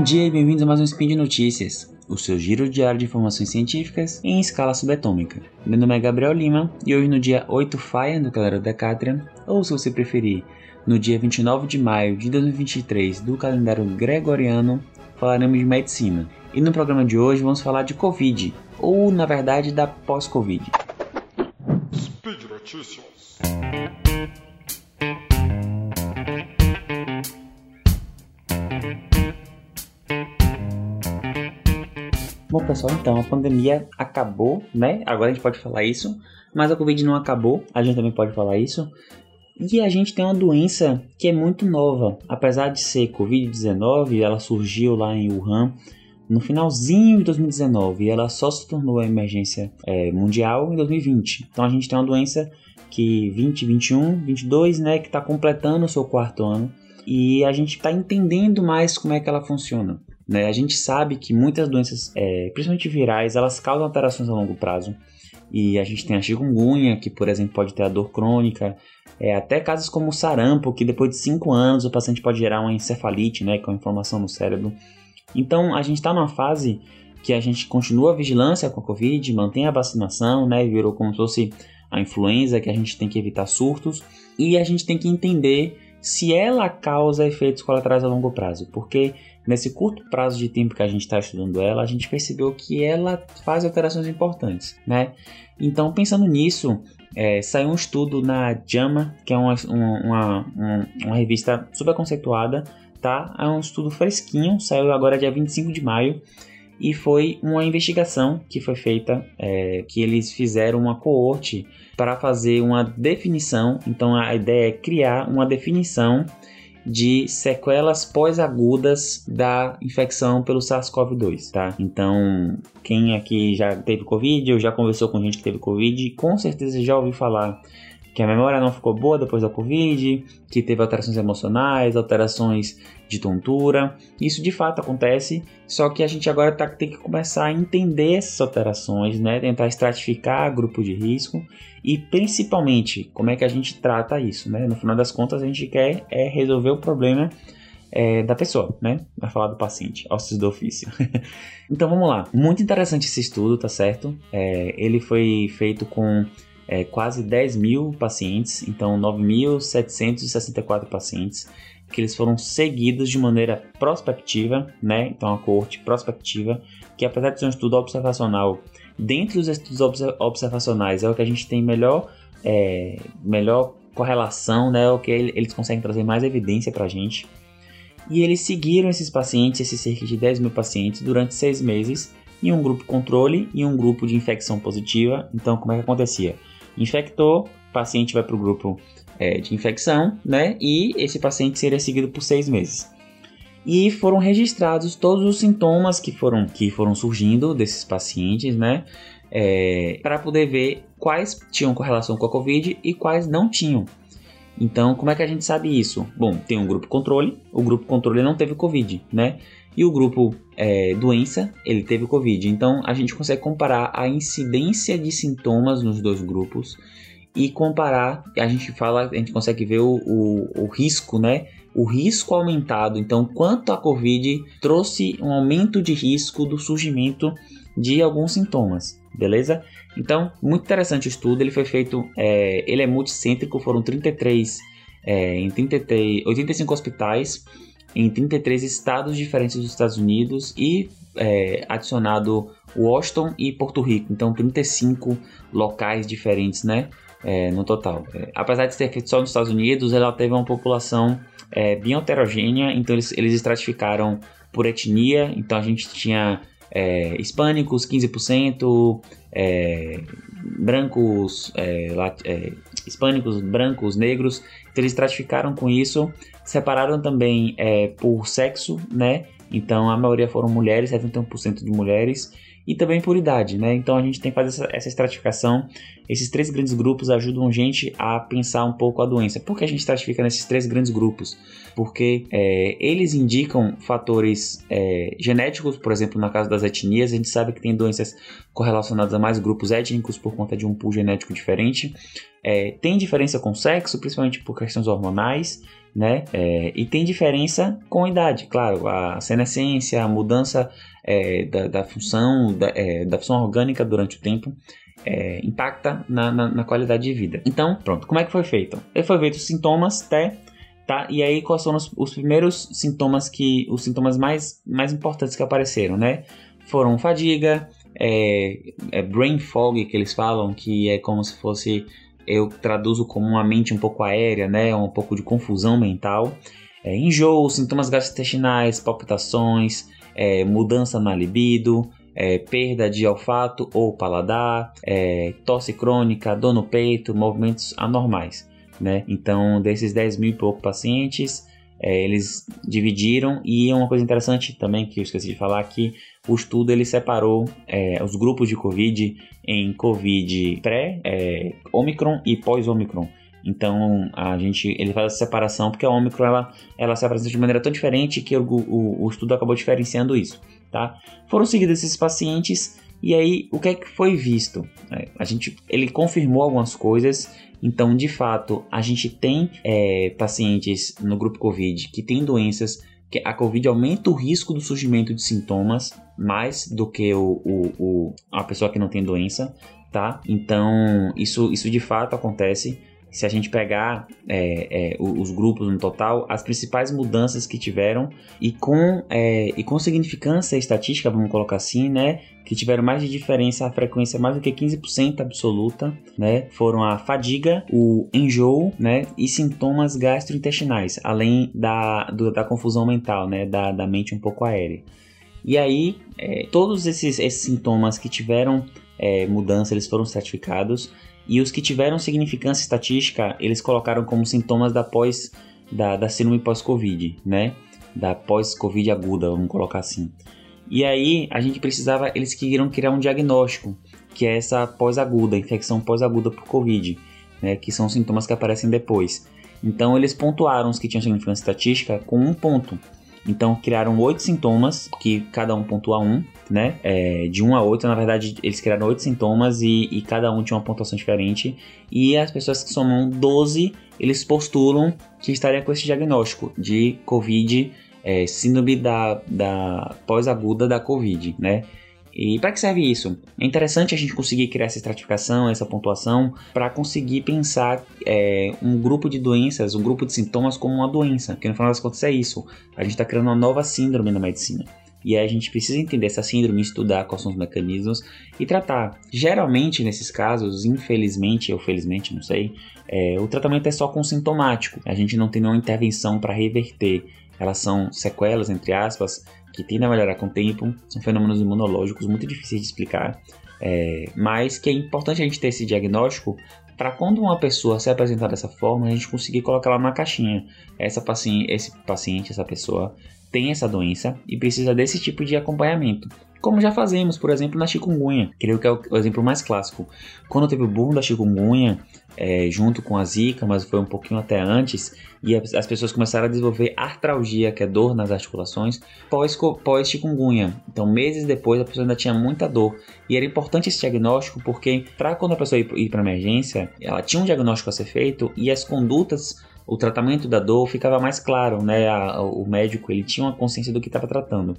Bom dia e bem-vindos a mais um Spin de Notícias, o seu giro diário de informações científicas em escala subatômica. Meu nome é Gabriel Lima e hoje no dia 8 Faia do calendário Decátria, ou se você preferir, no dia 29 de maio de 2023 do calendário gregoriano, falaremos de medicina. E no programa de hoje vamos falar de Covid, ou na verdade da pós-Covid. Speed Notícias. Bom, pessoal, então a pandemia acabou, né? Agora a gente pode falar isso, mas a Covid não acabou, a gente também pode falar isso. E a gente tem uma doença que é muito nova. Apesar de ser Covid-19, ela surgiu lá em Wuhan no finalzinho de 2019 e ela só se tornou emergência é, mundial em 2020. Então a gente tem uma doença que 20, 21, 22, né, que está completando o seu quarto ano e a gente está entendendo mais como é que ela funciona. Né? A gente sabe que muitas doenças, é, principalmente virais, elas causam alterações a longo prazo. E a gente tem a chikungunya, que por exemplo pode ter a dor crônica, é, até casos como o sarampo, que depois de 5 anos o paciente pode gerar uma encefalite, né, com inflamação no cérebro. Então a gente está numa fase que a gente continua a vigilância com a Covid, mantém a vacinação, né, virou como se fosse a influenza, que a gente tem que evitar surtos, e a gente tem que entender se ela causa efeitos colaterais a longo prazo, porque nesse curto prazo de tempo que a gente está estudando ela, a gente percebeu que ela faz alterações importantes, né? Então, pensando nisso, é, saiu um estudo na JAMA, que é uma, uma, uma, uma, revista super conceituada, tá? É um estudo fresquinho, saiu agora dia 25 de maio, e foi uma investigação que foi feita, é, que eles fizeram uma coorte para fazer uma definição. Então a ideia é criar uma definição de sequelas pós-agudas da infecção pelo SARS-CoV-2, tá? Então, quem aqui já teve Covid ou já conversou com gente que teve Covid, com certeza já ouviu falar que a memória não ficou boa depois da Covid, que teve alterações emocionais, alterações de tontura. Isso de fato acontece, só que a gente agora tá, tem que começar a entender essas alterações, né? tentar estratificar grupo de risco e principalmente como é que a gente trata isso. Né? No final das contas, a gente quer é resolver o problema é, da pessoa, né? Vai falar do paciente, ossos do ofício. então vamos lá. Muito interessante esse estudo, tá certo? É, ele foi feito com é, quase 10 mil pacientes, então 9.764 pacientes, que eles foram seguidos de maneira prospectiva, né? Então, a coorte prospectiva, que apesar de ser um estudo observacional, dentro dos estudos observacionais é o que a gente tem melhor, é, melhor correlação, né? É o que eles conseguem trazer mais evidência para a gente. E eles seguiram esses pacientes, esses cerca de 10 mil pacientes, durante seis meses, em um grupo controle e um grupo de infecção positiva. Então, como é que acontecia? Infectou, o paciente vai para o grupo é, de infecção, né? E esse paciente seria seguido por seis meses. E foram registrados todos os sintomas que foram, que foram surgindo desses pacientes, né? É, para poder ver quais tinham correlação com a Covid e quais não tinham. Então, como é que a gente sabe isso? Bom, tem um grupo controle, o grupo controle não teve Covid, né? E o grupo é, doença, ele teve Covid. Então, a gente consegue comparar a incidência de sintomas nos dois grupos e comparar, a gente fala, a gente consegue ver o, o, o risco, né? O risco aumentado. Então, quanto a Covid trouxe um aumento de risco do surgimento de alguns sintomas, beleza? Então, muito interessante o estudo. Ele foi feito, é, ele é multicêntrico, foram 33 é, em 33, 85 hospitais em 33 estados diferentes dos Estados Unidos e é, adicionado Washington e Porto Rico, então 35 locais diferentes, né? É, no total. É, apesar de ser feito só nos Estados Unidos, ela teve uma população é, bem heterogênea, então eles, eles estratificaram por etnia, então a gente tinha é, hispânicos 15%, é, brancos, é, é, hispânicos, brancos, negros, então eles estratificaram com isso, separaram também é, por sexo, né? Então a maioria foram mulheres, 71% de mulheres, e também por idade, né? Então a gente tem que fazer essa, essa estratificação. Esses três grandes grupos ajudam a gente a pensar um pouco a doença. Por que a gente estratifica nesses três grandes grupos? Porque é, eles indicam fatores é, genéticos, por exemplo, na casa das etnias, a gente sabe que tem doenças correlacionadas a mais grupos étnicos por conta de um pool genético diferente. é, tem diferença com sexo, principalmente por questões hormonais, né? É, e tem diferença com a idade, claro, a senescência, a mudança é, da, da, função, da, é, da, função orgânica durante o tempo. É, impacta na, na, na, qualidade de vida. Então, pronto, como é que foi feito? Ele foi feito os sintomas, até tá? E aí quais foram os, os, primeiros sintomas que, os sintomas mais, mais importantes que apareceram, né? Foram fadiga, é, é brain fog que eles falam, que é como se fosse eu traduzo como uma mente um pouco aérea, né? Um pouco de confusão mental. É, enjoo, sintomas gastrointestinais, palpitações, é, mudança na libido, é, perda de olfato ou paladar, é, tosse crônica, dor no peito, movimentos anormais. Né? Então, desses 10 mil e pouco pacientes, é, eles dividiram e uma coisa interessante também que eu esqueci de falar aqui, o estudo ele separou é, os grupos de Covid em Covid pré-Omicron é, e pós-Omicron. Então a gente ele faz essa separação porque a Omicron ela, ela se apresenta de maneira tão diferente que o, o, o estudo acabou diferenciando isso, tá? Foram seguidos esses pacientes e aí o que é que foi visto? É, a gente ele confirmou algumas coisas então, de fato, a gente tem é, pacientes no grupo COVID que têm doenças que a COVID aumenta o risco do surgimento de sintomas mais do que o, o, o a pessoa que não tem doença, tá? Então, isso, isso de fato acontece se a gente pegar é, é, os grupos no total, as principais mudanças que tiveram e com, é, e com significância estatística, vamos colocar assim, né? Que tiveram mais de diferença, a frequência mais do que 15% absoluta, né? Foram a fadiga, o enjoo, né? E sintomas gastrointestinais, além da, do, da confusão mental, né? Da, da mente um pouco aérea. E aí, é, todos esses, esses sintomas que tiveram é, mudança, eles foram certificados e os que tiveram significância estatística, eles colocaram como sintomas da pós da, da síndrome pós-Covid, né? Da pós-Covid aguda, vamos colocar assim. E aí a gente precisava, eles queriam criar um diagnóstico, que é essa pós-aguda, infecção pós-aguda por Covid, né? Que são sintomas que aparecem depois. Então eles pontuaram os que tinham significância estatística com um ponto. Então criaram oito sintomas, que cada um pontua um, né? É, de um a oito, na verdade, eles criaram oito sintomas e, e, cada um tinha uma pontuação diferente. E as pessoas que somam 12, eles postulam que estaria com esse diagnóstico de Covid, é, síndrome da, da pós-aguda da Covid, né? E para que serve isso? É interessante a gente conseguir criar essa estratificação, essa pontuação, para conseguir pensar é, um grupo de doenças, um grupo de sintomas como uma doença, que no final das contas é isso. A gente está criando uma nova síndrome na medicina. E aí a gente precisa entender essa síndrome, estudar quais são os mecanismos e tratar. Geralmente, nesses casos, infelizmente ou felizmente, não sei, é, o tratamento é só com sintomático. A gente não tem nenhuma intervenção para reverter. Elas são sequelas, entre aspas, que tendem a melhorar com o tempo, são fenômenos imunológicos muito difíceis de explicar, é, mas que é importante a gente ter esse diagnóstico para quando uma pessoa se apresentar dessa forma, a gente conseguir colocar ela na caixinha. Essa esse paciente, essa pessoa tem essa doença e precisa desse tipo de acompanhamento. Como já fazemos, por exemplo, na chikungunya. Creio que é o exemplo mais clássico. Quando teve o boom da chikungunya, é, junto com a zika, mas foi um pouquinho até antes, e as pessoas começaram a desenvolver artralgia, que é dor nas articulações, pós-chikungunya. Pós então, meses depois, a pessoa ainda tinha muita dor. E era importante esse diagnóstico, porque para quando a pessoa ir para emergência, ela tinha um diagnóstico a ser feito e as condutas o tratamento da dor ficava mais claro, né? A, o médico ele tinha uma consciência do que estava tratando.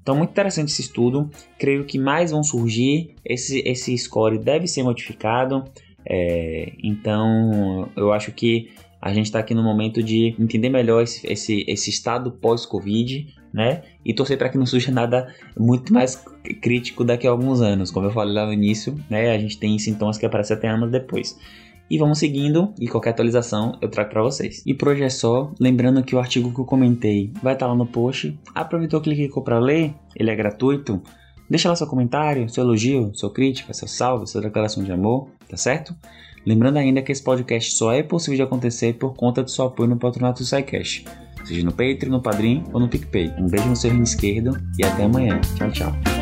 Então, muito interessante esse estudo. Creio que mais vão surgir. Esse, esse score deve ser modificado. É, então, eu acho que a gente está aqui no momento de entender melhor esse, esse, esse estado pós-Covid, né? E torcer para que não surja nada muito mais crítico daqui a alguns anos. Como eu falei lá no início, né? A gente tem sintomas que aparecem até anos depois. E vamos seguindo e qualquer atualização eu trago para vocês. E por hoje é só, lembrando que o artigo que eu comentei vai estar tá lá no post. Aproveitou, clicou para ler, ele é gratuito. Deixa lá seu comentário, seu elogio, sua crítica, seu salve, sua declaração de amor, tá certo? Lembrando ainda que esse podcast só é possível de acontecer por conta do seu apoio no patronato do SciCash, seja no Patreon, no Padrim ou no PicPay. Um beijo no seu rim esquerdo e até amanhã. Tchau, tchau.